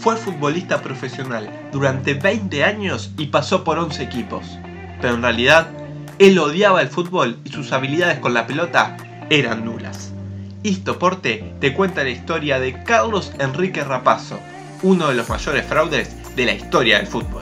fue futbolista profesional durante 20 años y pasó por 11 equipos. Pero en realidad, él odiaba el fútbol y sus habilidades con la pelota eran nulas. Istoporte te cuenta la historia de Carlos Enrique Rapazo, uno de los mayores fraudes de la historia del fútbol.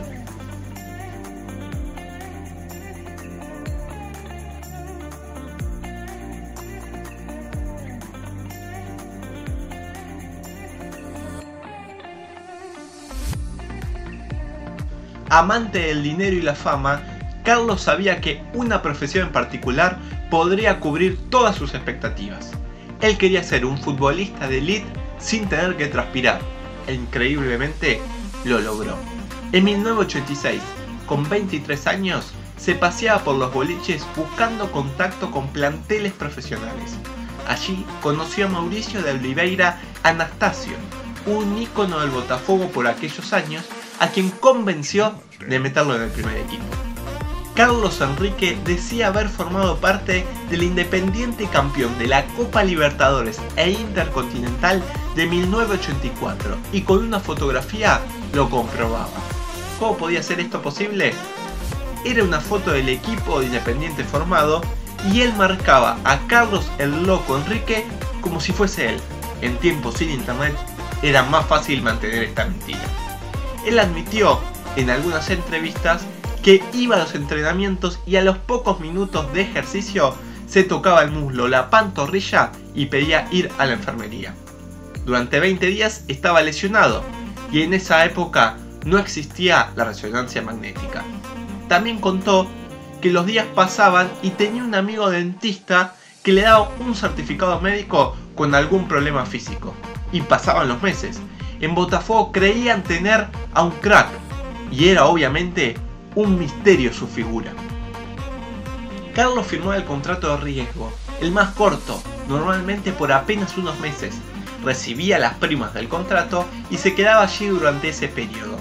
Amante del dinero y la fama, Carlos sabía que una profesión en particular podría cubrir todas sus expectativas. Él quería ser un futbolista de elite sin tener que transpirar. E increíblemente lo logró. En 1986, con 23 años, se paseaba por los boliches buscando contacto con planteles profesionales. Allí conoció a Mauricio de Oliveira Anastasio, un ícono del Botafogo por aquellos años a quien convenció de meterlo en el primer equipo. Carlos Enrique decía haber formado parte del independiente campeón de la Copa Libertadores e Intercontinental de 1984 y con una fotografía lo comprobaba. ¿Cómo podía ser esto posible? Era una foto del equipo de Independiente formado y él marcaba a Carlos el Loco Enrique como si fuese él. En tiempos sin internet era más fácil mantener esta mentira él admitió en algunas entrevistas que iba a los entrenamientos y a los pocos minutos de ejercicio se tocaba el muslo, la pantorrilla y pedía ir a la enfermería. Durante 20 días estaba lesionado y en esa época no existía la resonancia magnética. También contó que los días pasaban y tenía un amigo dentista que le daba un certificado médico con algún problema físico. Y pasaban los meses en Botafogo creían tener a un crack y era obviamente un misterio su figura. Carlos firmó el contrato de riesgo, el más corto, normalmente por apenas unos meses. Recibía las primas del contrato y se quedaba allí durante ese periodo.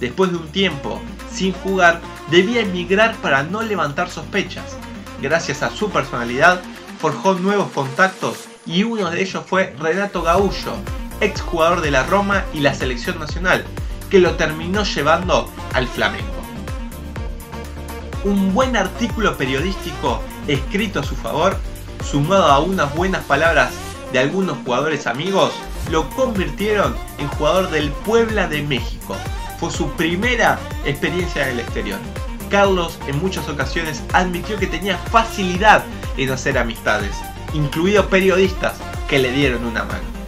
Después de un tiempo sin jugar, debía emigrar para no levantar sospechas. Gracias a su personalidad, forjó nuevos contactos y uno de ellos fue Renato Gaullo, exjugador de la Roma y la selección nacional, que lo terminó llevando al Flamengo. Un buen artículo periodístico escrito a su favor, sumado a unas buenas palabras de algunos jugadores amigos, lo convirtieron en jugador del Puebla de México. Fue su primera experiencia en el exterior. Carlos en muchas ocasiones admitió que tenía facilidad en hacer amistades, incluidos periodistas que le dieron una mano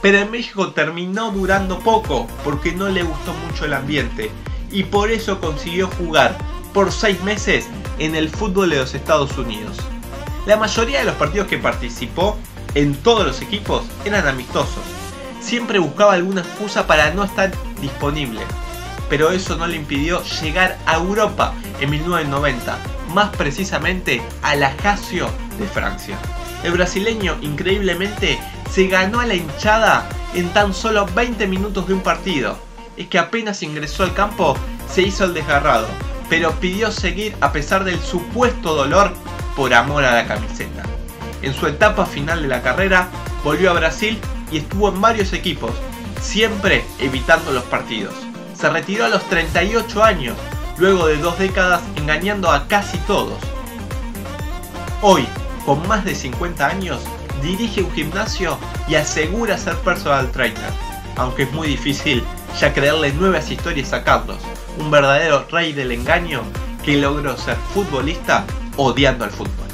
pero en México terminó durando poco porque no le gustó mucho el ambiente y por eso consiguió jugar por 6 meses en el fútbol de los Estados Unidos. La mayoría de los partidos que participó en todos los equipos eran amistosos. Siempre buscaba alguna excusa para no estar disponible, pero eso no le impidió llegar a Europa en 1990, más precisamente a la Jasio de Francia. El brasileño increíblemente se ganó a la hinchada en tan solo 20 minutos de un partido. Es que apenas ingresó al campo se hizo el desgarrado, pero pidió seguir a pesar del supuesto dolor por amor a la camiseta. En su etapa final de la carrera volvió a Brasil y estuvo en varios equipos, siempre evitando los partidos. Se retiró a los 38 años, luego de dos décadas engañando a casi todos. Hoy, con más de 50 años, dirige un gimnasio y asegura ser personal trainer, aunque es muy difícil ya creerle nuevas historias a Carlos, un verdadero rey del engaño que logró ser futbolista odiando al fútbol.